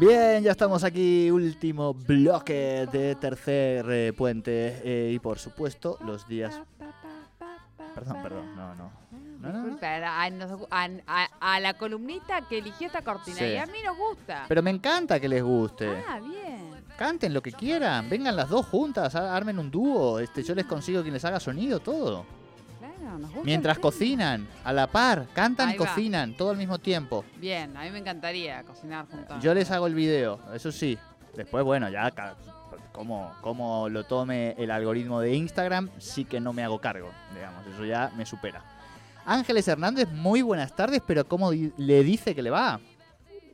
Bien, ya estamos aquí, último bloque de tercer eh, puente eh, y por supuesto los días... Perdón, perdón, no, no. No, no, no. A, a- a- la columnista que eligió esta cortina Sí. y a mí nos gusta. Pero me encanta que les guste. Ah, bien. Canten lo que quieran, vengan las dos juntas, armen un dúo, este, yo les consigo quien les haga sonido, todo. Claro, nos gusta. Mientras el tema. cocinan, a la par, cantan y Ahí va. cocinan, todo al mismo tiempo. Bien, a mí me encantaría cocinar juntos. Yo les hago el video, eso sí. Después, bueno, ya ca- como, como lo tome el algoritmo de Instagram, sí que no me hago cargo, digamos, eso ya me supera. Ángeles Hernández, muy buenas tardes, pero ¿cómo di- le dice que le va?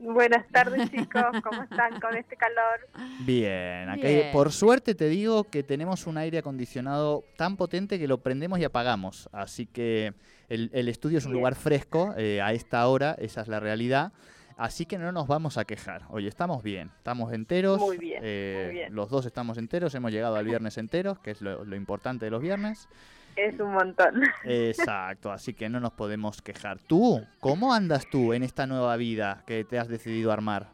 Buenas tardes chicos, ¿cómo están con este calor? Bien, acá Bien. por suerte te digo que tenemos un aire acondicionado tan potente que lo prendemos y apagamos, así que el, el estudio es un Bien. lugar fresco eh, a esta hora, esa es la realidad. Así que no nos vamos a quejar. Oye, estamos bien, estamos enteros. Muy bien, eh, muy bien. Los dos estamos enteros, hemos llegado al viernes enteros, que es lo, lo importante de los viernes. Es un montón. Exacto, así que no nos podemos quejar. Tú, ¿cómo andas tú en esta nueva vida que te has decidido armar?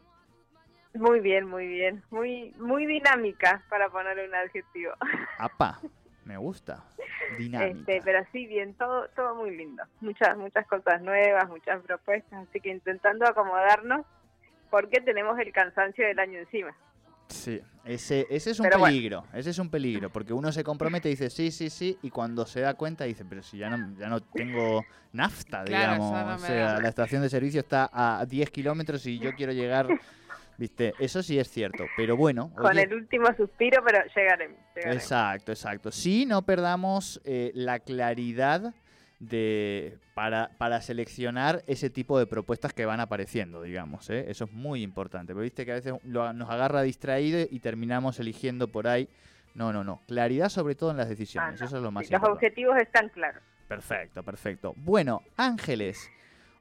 Muy bien, muy bien. Muy muy dinámica, para ponerle un adjetivo. Apa, me gusta. Dinámica. Este, pero sí, bien, todo todo muy lindo. Muchas muchas cosas nuevas, muchas propuestas, así que intentando acomodarnos porque tenemos el cansancio del año encima. Sí, ese, ese es un Pero bueno. peligro, ese es un peligro, porque uno se compromete y dice sí, sí, sí, y cuando se da cuenta dice, pero si ya no, ya no tengo nafta, digamos, no o sea, la estación de servicio está a 10 kilómetros y yo quiero llegar, viste, eso sí es cierto, pero bueno, Con oye, el último suspiro, pero llegaremos. llegaremos. exacto, exacto, sí, no perdamos eh, la claridad de para, para seleccionar ese tipo de propuestas que van apareciendo, digamos, ¿eh? eso es muy importante, porque viste que a veces lo- nos agarra distraído y terminamos eligiendo por ahí. No, no, no. Claridad sobre todo en las decisiones. Ah, no. Eso es lo más Sí, Los importante. objetivos están claros. Perfecto, perfecto. Bueno, Ángeles,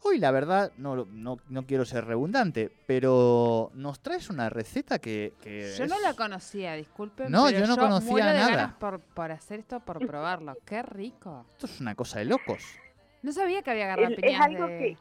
hoy la verdad no, no, no quiero ser redundante, pero nos traes una receta que... que Yo no la conocía, disculpen. No, pero yo no conocía muero de nada. ganas por, por hacer esto, por probarlo. Qué rico. Esto es una cosa de locos. No sabía que había Es, garrapiñas es algo de... que,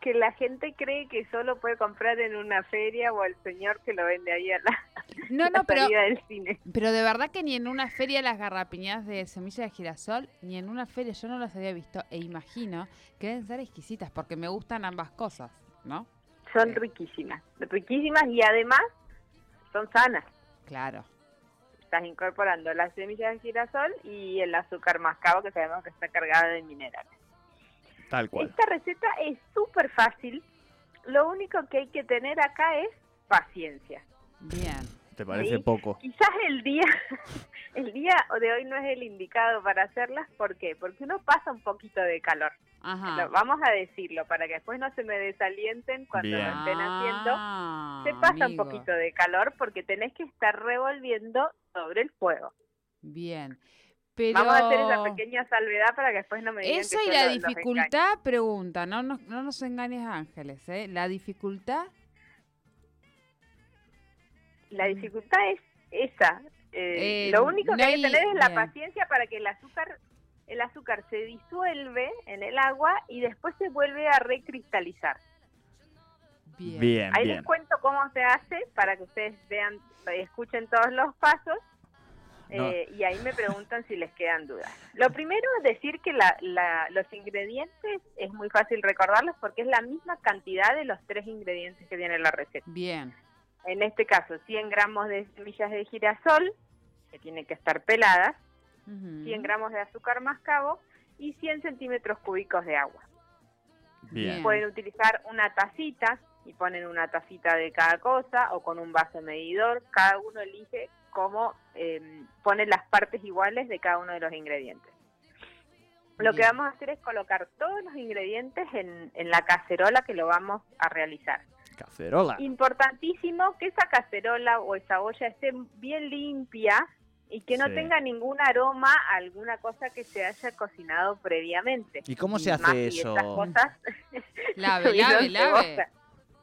que la gente cree que solo puede comprar en una feria o el señor que lo vende ahí a la, No, la no, pero, del cine. pero de verdad que ni en una feria las garrapiñas de semilla de girasol, ni en una feria yo no las había visto e imagino que deben ser exquisitas porque me gustan ambas cosas, ¿no? Son Sí. riquísimas, riquísimas y además son sanas. Claro. Estás incorporando las semillas de girasol y el azúcar mascabo que sabemos que está cargada de minerales. Tal cual. Esta receta es súper fácil. Lo único que hay que tener acá es paciencia. Bien. ¿Te parece Sí. poco? Quizás el día, el día de hoy no es el indicado para hacerlas. ¿Por qué? Porque uno pasa un poquito de calor. Ajá. Vamos a decirlo para que después no se me desalienten cuando Bien. lo estén haciendo. Ah, Se pasa amigo. un poquito de calor porque tenés que estar revolviendo sobre el fuego. Bien. Pero... Vamos a hacer esa pequeña salvedad para que después no me digan que y la lo- los engaño. dificultad, pregunta, no nos, no nos engañes Ángeles, ¿eh? La dificultad, La dificultad es esa. Eh, Eh, lo único que no hay que tener es la paciencia para que el azúcar el azúcar se disuelve en el agua y después se vuelve a recristalizar. bien. Bien, Ahí bien. les cuento cómo se hace para que ustedes vean, escuchen todos los pasos No. eh, y ahí me preguntan si les quedan dudas. Lo primero es decir que la- la- los ingredientes es muy fácil recordarlos porque es la misma cantidad de los tres ingredientes que tiene la receta. Bien, En este caso, 100 gramos de semillas de girasol, que tienen que estar peladas, ujú. 100 gramos de azúcar mascabo y 100 centímetros cúbicos de agua. Bien. Pueden utilizar una tacita y ponen una tacita de cada cosa o con un vaso medidor. Cada uno elige cómo eh, pone las partes iguales de cada uno de los ingredientes. Lo que vamos a hacer es colocar todos los ingredientes en, en la cacerola que lo vamos a realizar. Cacerola. Importantísimo que esa cacerola o esa olla esté bien limpia y que no Sí. tenga ningún aroma a alguna cosa que se haya cocinado previamente. ¿Y cómo se Y hace más eso? estas cosas Lave, lave, lave.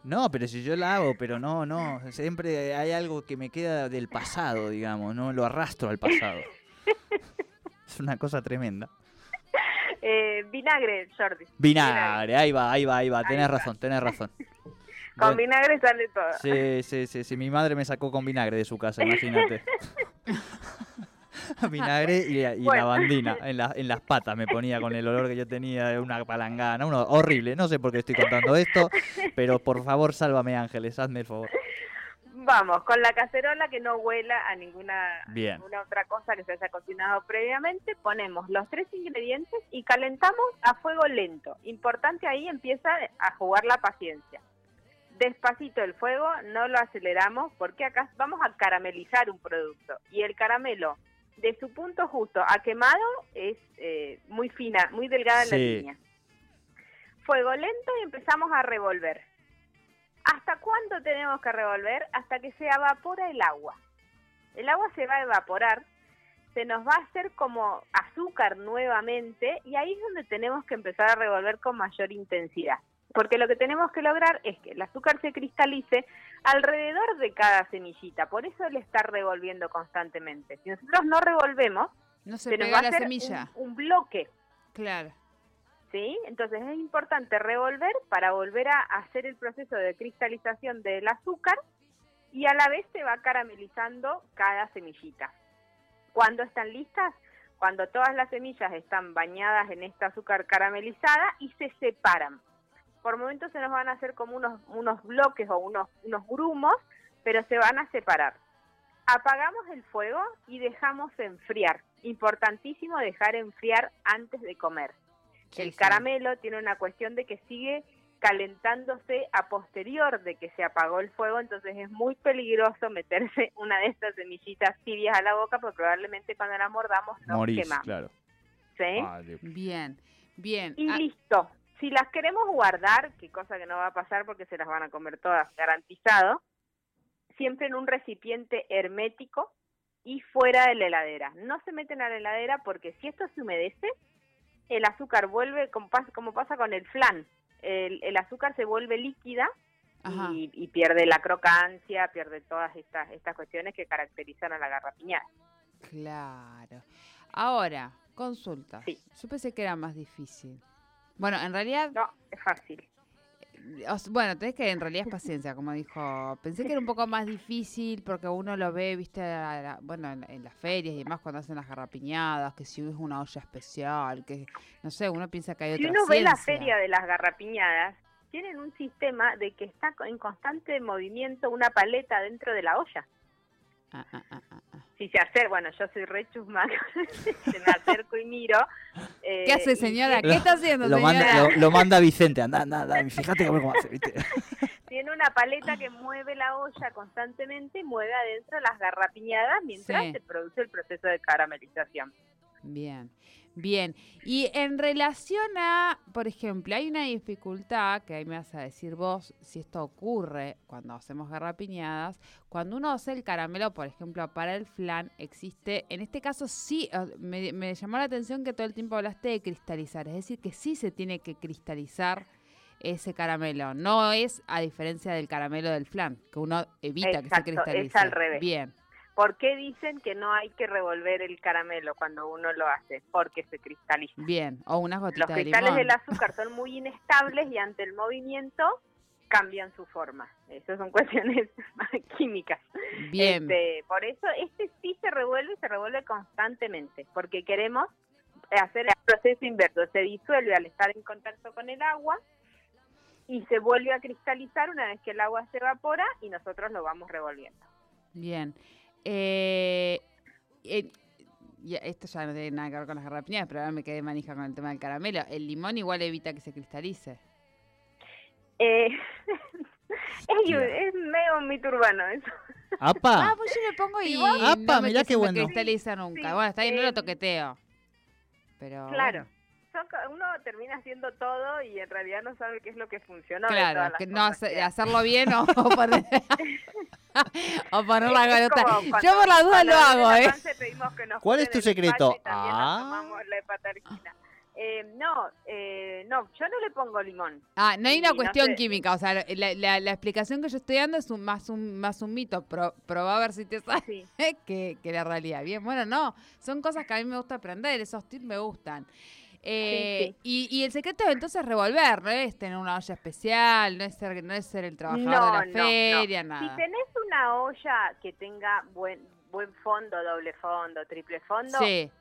No, pero si yo la hago, pero no, no. Siempre hay algo que me queda del pasado, digamos, no lo arrastro al pasado. Es una cosa tremenda. Eh, vinagre, Jordi. Vinagre, ahí va, ahí va, ahí va. Ahí Tenés va. razón, tenés razón. Con vinagre sale todo. sí, sí, sí, sí. Mi madre me sacó con vinagre de su casa, imagínate. vinagre y, y Bueno. lavandina en, la- en las patas me ponía con el olor que yo tenía de una palangana. Uno, horrible, no sé por qué estoy contando esto, pero por favor, sálvame Ángeles, hazme el favor. Vamos, con la cacerola que no huela a ninguna, Bien. ninguna otra cosa que se haya cocinado previamente, ponemos los tres ingredientes y calentamos a fuego lento. Importante ahí empieza a jugar la paciencia. Despacito el fuego, no lo aceleramos porque acá vamos a caramelizar un producto y el caramelo de su punto justo a quemado es eh, muy fina, muy delgada en la línea. Fuego lento y empezamos a revolver. ¿Hasta cuándo tenemos que revolver? Hasta que se evapora el agua. El agua se va a evaporar, se nos va a hacer como azúcar nuevamente y ahí es donde tenemos que empezar a revolver con mayor intensidad. Porque lo que tenemos que lograr es que el azúcar se cristalice alrededor de cada semillita, por eso le está revolviendo constantemente. Si nosotros no revolvemos, No se se nos va pega a la hacer semilla. un- un bloque Claro. ¿sí? Entonces es importante revolver para volver a hacer el proceso de cristalización del azúcar y a la vez se va caramelizando cada semillita. ¿Cuándo están listas? Cuando todas las semillas están bañadas en esta azúcar caramelizada y se separan. Por momentos se nos van a hacer como unos, unos bloques o unos, unos grumos, pero se van a separar. Apagamos el fuego y dejamos enfriar. Importantísimo dejar enfriar antes de comer. Sí, El sí. caramelo tiene una cuestión de que sigue calentándose a posterior de que se apagó el fuego, entonces es muy peligroso meterse una de estas semillitas tibias a la boca, porque probablemente cuando la mordamos nos Morís, quemamos. claro. ¿sí? Ah, Dios. Bien, bien. Y Ah, listo. Si las queremos guardar, que cosa que no va a pasar porque se las van a comer todas, garantizado, siempre en un recipiente hermético y fuera de la heladera. No se meten a la heladera porque si esto se humedece, el azúcar vuelve, como pasa, como pasa con el flan, el, el azúcar se vuelve líquida y pierde la crocancia, pierde todas estas, estas cuestiones que caracterizan a la garrapiñada. Claro. Ahora, consulta. Sí. Yo pensé que era más difícil. Bueno, en realidad, No, es fácil. os- bueno, tenés que en realidad es paciencia, como dijo. Pensé que era un poco más difícil porque uno lo ve, viste, a la- bueno, en, en las ferias y demás cuando hacen las garrapiñadas, que si es una olla especial, que no sé, uno piensa que hay Si otra uno ve la feria de las garrapiñadas, tienen un sistema de que está en constante movimiento una paleta dentro de la olla. Ah, ah, ah, ah, ah. Si se acerca, bueno, yo soy re chusma, se me acerco y miro. eh, ¿Qué hace, señora? tiene- ¿Qué está haciendo, Lo señora? manda, lo, lo manda Vicente, anda, anda, anda, fíjate cómo hace, ¿viste? Tiene una paleta que mueve la olla constantemente y mueve adentro las garrapiñadas mientras Sí. se produce el proceso de caramelización. Bien, bien. Y en relación a, por ejemplo, hay una dificultad que ahí me vas a decir vos si esto ocurre cuando hacemos garrapiñadas. Cuando uno hace el caramelo, por ejemplo, para el flan, existe, en este caso sí, eh, me, me llamó la atención que todo el tiempo hablaste de cristalizar, es decir, que sí se tiene que cristalizar ese caramelo. No es a diferencia del caramelo del flan, que uno evita que se Exacto, es cristalice. al revés. Bien, ¿Por qué dicen que no hay que revolver el caramelo cuando uno lo hace? Porque se cristaliza. bien. O unas Los gotitas de cristales limón. del azúcar son muy inestables y ante el movimiento cambian su forma. Esas son cuestiones químicas. Bien. Este, por eso este sí se revuelve y se revuelve constantemente, porque queremos hacer el proceso inverso. Se disuelve al estar en contacto con el agua y se vuelve a cristalizar una vez que el agua se evapora y nosotros lo vamos revolviendo. Bien. Eh, eh, ya, esto ya no tiene nada que ver con las garrapiñadas, pero ahora me quedé manija con el tema del caramelo. El limón igual evita que se cristalice. Eh, es, es medio un mito urbano eso. ¡Apa! Ah, pues yo le pongo y Apa, no me, mirá que qué bueno. cristaliza nunca. Sí, Bueno, está bien, no lo toqueteo. Pero Claro. bueno. Son uno termina haciendo todo y en realidad no sabe qué es lo que funcionó. de Claro, que no hace- hacerlo bien o, o poner, o poner la garota. Yo por la duda lo hago, ¿eh? ¿Cuál es tu secreto? Ah. tomamos la hepatargina. Eh, no, eh, no, yo no le pongo limón. Ah, no hay Y una no cuestión sé. química, o sea, la, la- la explicación que yo estoy dando es un, más, un, más un mito, pro, probá a ver si te sale Sí. que, que la realidad. Bien, bueno, no, son cosas que a mí me gusta aprender, esos tips me gustan. Eh, Y, y el secreto es entonces revolver, no es tener una olla especial, no es ser, no es ser el trabajador No, de la no, feria, Si nada. tenés una olla que tenga buen buen fondo, doble fondo, triple fondo, Sí,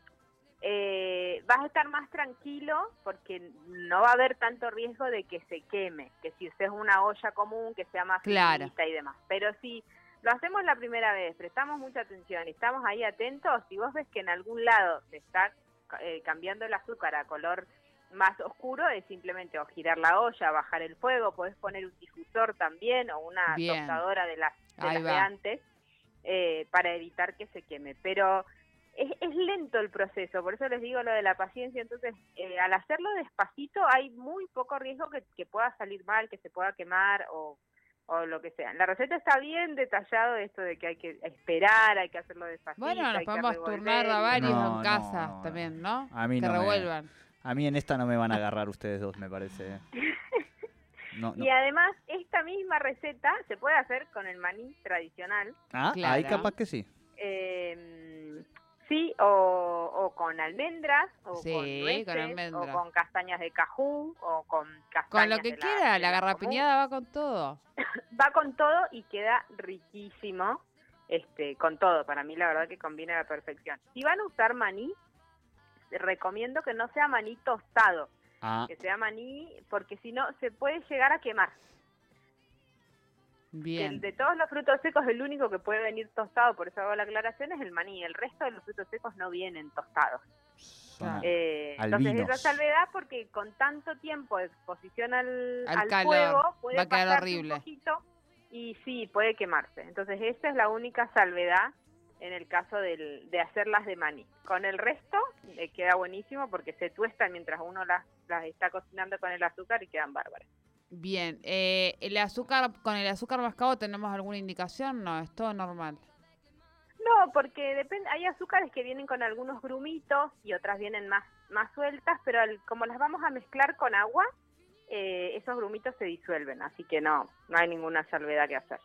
eh, vas a estar más tranquilo porque no va a haber tanto riesgo de que se queme, que si usted es una olla común, que sea más Claro. y demás. Pero si lo hacemos la primera vez, prestamos mucha atención y estamos ahí atentos, si vos ves que en algún lado se está eh, cambiando el azúcar a color más oscuro, es simplemente o girar la olla, bajar el fuego, podés poner un difusor también o una Bien. tostadora de las, de, las antes eh, para evitar que se queme. Pero es, es lento el proceso, por eso les digo lo de la paciencia. Entonces, eh, al hacerlo despacito, hay muy poco riesgo que, que pueda salir mal, que se pueda quemar o, o lo que sea. La receta está bien detallado esto de que hay que esperar, hay que hacerlo despacito. bueno, nos podemos turnar a varios No, en casa no, también, ¿no? A mí que no me- revuelvan. A mí en esta no me van a agarrar ustedes dos, me parece. No, no. Y además, esta misma receta se puede hacer con el maní tradicional. Ah, Claro. ahí capaz que sí. eh, sí, o, o con almendras, o Sí, con con nueces, almendras. o con castañas de cajú, o con castañas Con lo que de quiera, la común. garrapiñada va con todo. Va con todo y queda riquísimo, este, con todo. Para mí la verdad que combina a la perfección. Si van a usar maní, recomiendo que no sea maní tostado, Ah, que sea maní, porque si no se puede llegar a quemar. Bien. de todos los frutos secos, el único que puede venir tostado, por eso hago la aclaración, es el maní. El resto de los frutos secos no vienen tostados. Eh, entonces esa salvedad porque con tanto tiempo de exposición al, Al al calor, fuego puede va a quedar horrible. un poquito y sí, puede quemarse. Entonces esa es la única salvedad en el caso del, de hacerlas de maní. Con el resto eh, queda buenísimo porque se tuestan mientras uno las, las está cocinando con el azúcar y quedan bárbaras. Bien. Eh, ¿El azúcar, con el azúcar mascabo tenemos alguna indicación? No, es todo normal. No, porque depende, hay azúcares que vienen con algunos grumitos y otras vienen más, más sueltas, pero al- como las vamos a mezclar con agua, eh, esos grumitos se disuelven, así que no, no hay ninguna salvedad que hacer.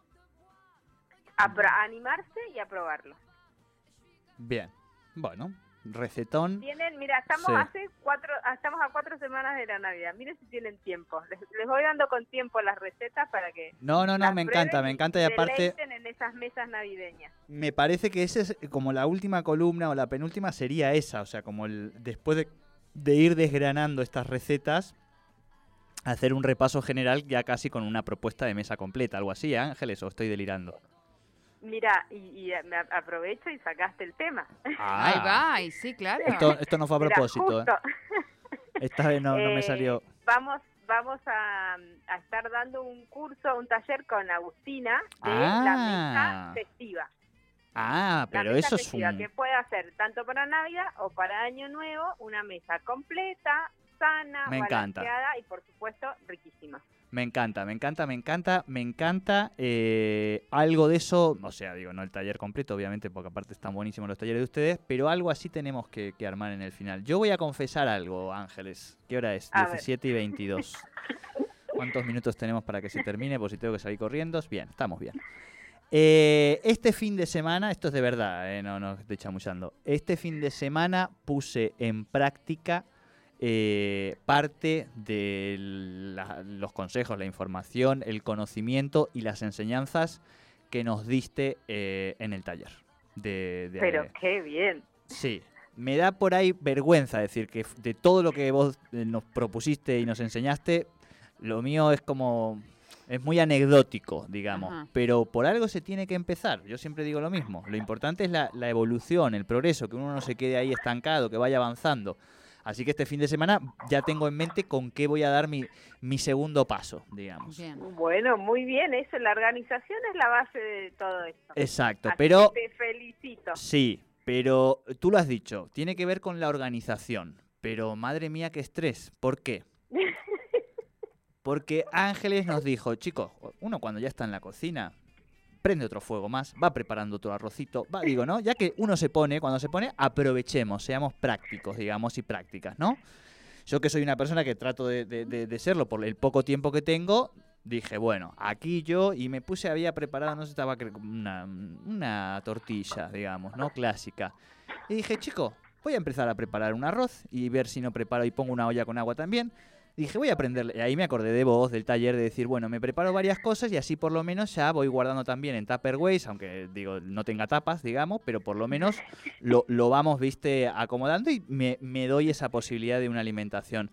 A pro- a animarse y a probarlo. Bien. Bueno, recetón. Tienen, mira, estamos Sí. hace cuatro, ah, estamos a cuatro semanas de la Navidad. Miren si tienen tiempo. Les, les voy dando con tiempo las recetas para que No, no, no, me encanta, me encanta y aparte en esas mesas navideñas. me parece que esa es como la última columna o la penúltima sería esa, o sea, como el después de, de ir desgranando estas recetas, hacer un repaso general ya casi con una propuesta de mesa completa, algo así, ¿eh, Ángeles, o estoy delirando. Mira, y, y me a- aprovecho y sacaste el tema. Ahí va, y sí, claro. Ah. Esto, esto no fue a Mira, propósito, ¿eh? esta vez no, no me Eh, salió. Vamos, vamos a, a estar dando un curso, un taller con Agustina de Ah. la mesa festiva. Ah, La pero mesa eso es un... que puede hacer tanto para Navidad o para Año Nuevo, una mesa completa, sana, Me encanta. y por supuesto riquísima. Me encanta, me encanta, me encanta, me encanta. eh, algo de eso, o sea, digo, no el taller completo, obviamente, porque aparte están buenísimos los talleres de ustedes, pero algo así tenemos que, que armar en el final. Yo voy a confesar algo, Ángeles. ¿Qué hora es? A ver. 17 y 22. ¿Cuántos minutos tenemos para que se termine? Por si tengo que salir corriendo. Bien, estamos bien. Eh, este fin de semana, esto es de verdad, eh, no, no estoy chamullando. Este fin de semana puse en práctica eh, parte de la- los consejos, la información, el conocimiento y las enseñanzas que nos diste eh, en el taller. De, de- Pero qué bien. Sí, me da por ahí vergüenza decir que de todo lo que vos eh, nos propusiste y nos enseñaste, lo mío es como... Es muy anecdótico, digamos, Ajá. pero por algo se tiene que empezar. Yo siempre digo lo mismo. Lo importante es la, la evolución, el progreso, que uno no se quede ahí estancado, que vaya avanzando. Así que este fin de semana ya tengo en mente con qué voy a dar mi, mi segundo paso, digamos. Bien. Bueno, muy bien, eso, la organización es la base de todo esto. Exacto, Así pero te felicito. sí, pero tú lo has dicho, tiene que ver con la organización. Pero madre mía, qué estrés. ¿Por qué? Porque Ángeles nos dijo, chicos, uno cuando ya está en la cocina, prende otro fuego más, va preparando otro arrocito, va, digo, ¿no? Ya que uno se pone, cuando se pone, aprovechemos, seamos prácticos, digamos, y prácticas, ¿no? Yo que soy una persona que trato de, de- serlo por el poco tiempo que tengo, dije, bueno, aquí yo, y me puse, había preparado, no sé, estaba una, una tortilla, digamos, ¿no? Clásica. Y dije, chico, voy a empezar a preparar un arroz y ver si no preparo y pongo una olla con agua también. Dije, voy a aprender. Y ahí me acordé de vos, del taller, de decir, bueno, me preparo varias cosas y así por lo menos ya voy guardando también en Tupperwares, aunque digo, no tenga tapas, digamos, pero por lo menos lo, lo vamos, viste, acomodando y me, me doy esa posibilidad de una alimentación.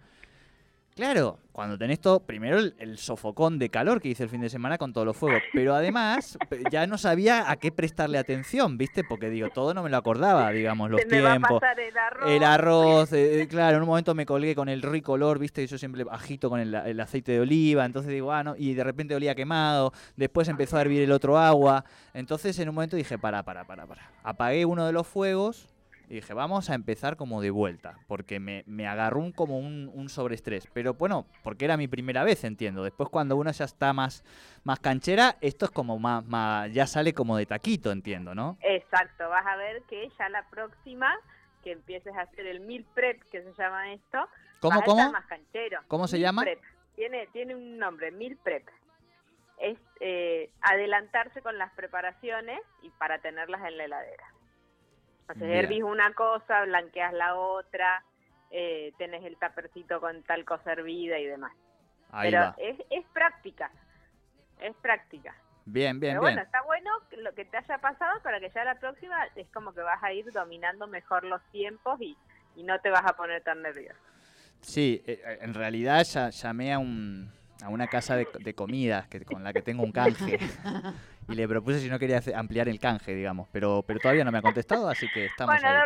Claro, cuando tenés todo, primero el, el sofocón de calor que hice el fin de semana con todos los fuegos, pero además ya no sabía a qué prestarle atención, ¿viste? Porque digo, todo no me lo acordaba, digamos, los Se me va a tiempos. pasar el arroz. El arroz, eh, eh, claro, en un momento me colgué con el rico olor, viste, yo siempre agito con el, el aceite de oliva, entonces digo, ah, no, y de repente olía quemado, después empezó a hervir el otro agua, entonces en un momento dije, para, para, para, para. Apagué uno de los fuegos y dije, vamos a empezar como de vuelta, porque me, me agarró un, como un, un sobreestrés, pero bueno, porque era mi primera vez, entiendo, después cuando uno ya está más, más canchera, esto es como más, más, ya sale como de taquito, entiendo, ¿no? Exacto, vas a ver que ya la próxima que empieces a hacer el meal prep, que se llama esto, ¿Cómo, estar cómo? más canchero. ¿Cómo se llama? prep. Tiene, tiene un nombre, meal prep. Es eh, adelantarse con las preparaciones y para tenerlas en la heladera. O sea, hervís una cosa, blanqueas la otra, eh, tenés el tapercito con tal cosa hervida y demás. Ahí Pero va. es, es práctica, es práctica. Bien, bien, Pero bien. bueno, está bueno lo que te haya pasado para que ya la próxima es como que vas a ir dominando mejor los tiempos y, y no te vas a poner tan nervioso. Sí, eh, en realidad ya llamé a un a una casa de, de comidas que, con la que tengo un canje y le propuse si no quería hacer- ampliar el canje, digamos, pero pero todavía no me ha contestado, así que estamos bueno, ahí.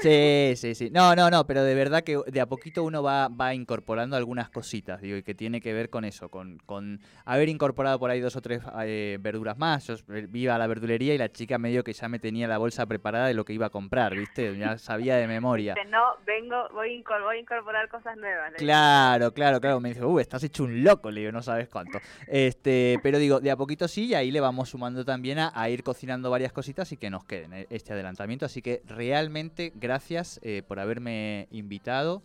Sí, sí, sí. No, no, no, pero de verdad que de a poquito uno va, va incorporando algunas cositas, digo, y que tiene que ver con eso, con, con haber incorporado por ahí dos o tres eh, verduras más. Yo iba a la verdulería y la chica medio que ya me tenía la bolsa preparada de lo que iba a comprar, ¿viste? Ya sabía de memoria. No, vengo, voy, voy a incorporar cosas nuevas. le. Claro, claro, claro. Me dice, uh, estás hecho un loco, le digo, no sabes cuánto. Este, pero digo, de a poquito sí, y ahí le vamos sumando también a, a ir cocinando varias cositas y que nos queden eh, este adelantamiento. Así que realmente gracias eh, por haberme invitado.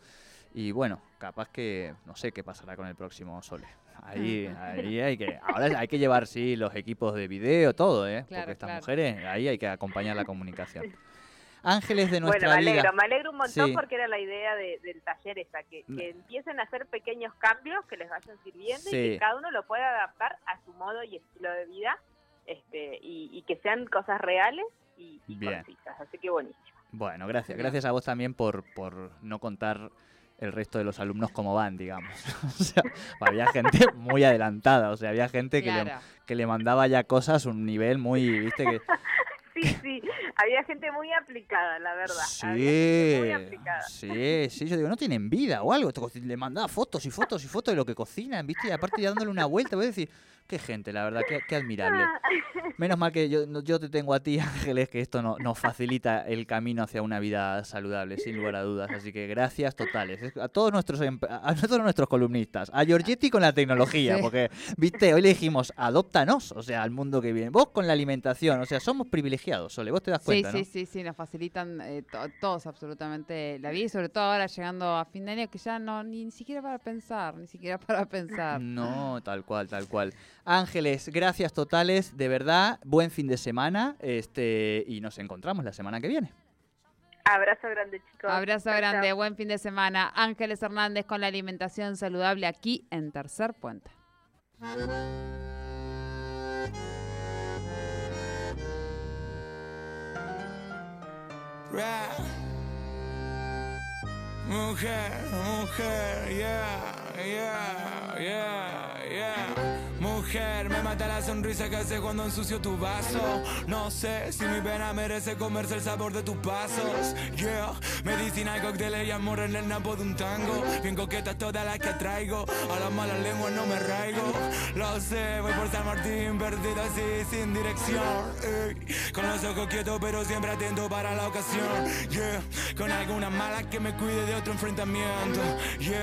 Y bueno, capaz que no sé qué pasará con el próximo Sole. Ahí, ahí hay que, ahora hay que llevar sí los equipos de video, todo, ¿eh? Claro, Porque estas claro. mujeres, ahí hay que acompañar la comunicación. Ángeles de Bueno, nuestra me alegro, me alegro un montón Sí. porque era la idea de- del taller esa, que, Mm. que empiecen a hacer pequeños cambios que les vayan sirviendo Sí. y que cada uno lo pueda adaptar a su modo y estilo de vida este y, y que sean cosas reales y, y. Así que buenísimo. Bueno, gracias. Gracias a vos también por, por no contar el resto de los alumnos cómo van, digamos. o sea, había gente muy adelantada, o sea, había gente que, le, que le mandaba ya cosas a un nivel muy, viste, que... Sí, sí, había gente muy aplicada, la verdad. Muy Sí, aplicada. sí, sí, yo digo, no tienen vida o algo. Le mandaba fotos y fotos y fotos de lo que cocinan, viste, y aparte ya dándole una vuelta, voy a decir, qué gente, la verdad, qué, qué admirable. Ah, Menos mal que yo, no- yo te tengo a ti, Ángeles, que esto no- nos facilita el camino hacia una vida saludable, sin lugar a dudas. Así que gracias totales. Es- A todos nuestros a todos nuestros columnistas, a Giorgetti con la tecnología, Sí. porque, viste, hoy le dijimos, adóptanos, o sea, al mundo que viene. Vos con la alimentación, o sea, somos privilegiados, Sole, vos te das cuenta, sí, ¿no? sí, sí, nos facilitan eh, to- todos absolutamente la vida y sobre todo ahora llegando a fin de año que ya no ni, ni siquiera para pensar, ni siquiera para pensar. No, tal cual, tal cual. Ángeles, gracias totales, de verdad, buen fin de semana, este, y nos encontramos la semana que viene. Abrazo grande, chicos. Abrazo Chao, grande, chao. buen fin de semana. Ángeles Hernández con la alimentación saludable aquí en Tercer Puente. Mujer, mujer, yeah, yeah, yeah, yeah. Me mata la sonrisa que hace cuando ensucio tu vaso. No sé si mi pena merece comerse el sabor de tus pasos. Yeah, medicina cócteles y amor en el napo de un tango. Bien coquetas todas las que traigo, a las malas lenguas no me raigo. Lo sé, voy por San Martín, perdido así, sin dirección. Con los ojos quietos, pero siempre atento para la ocasión. Yeah, con alguna mala que me cuide de otro enfrentamiento. Yeah.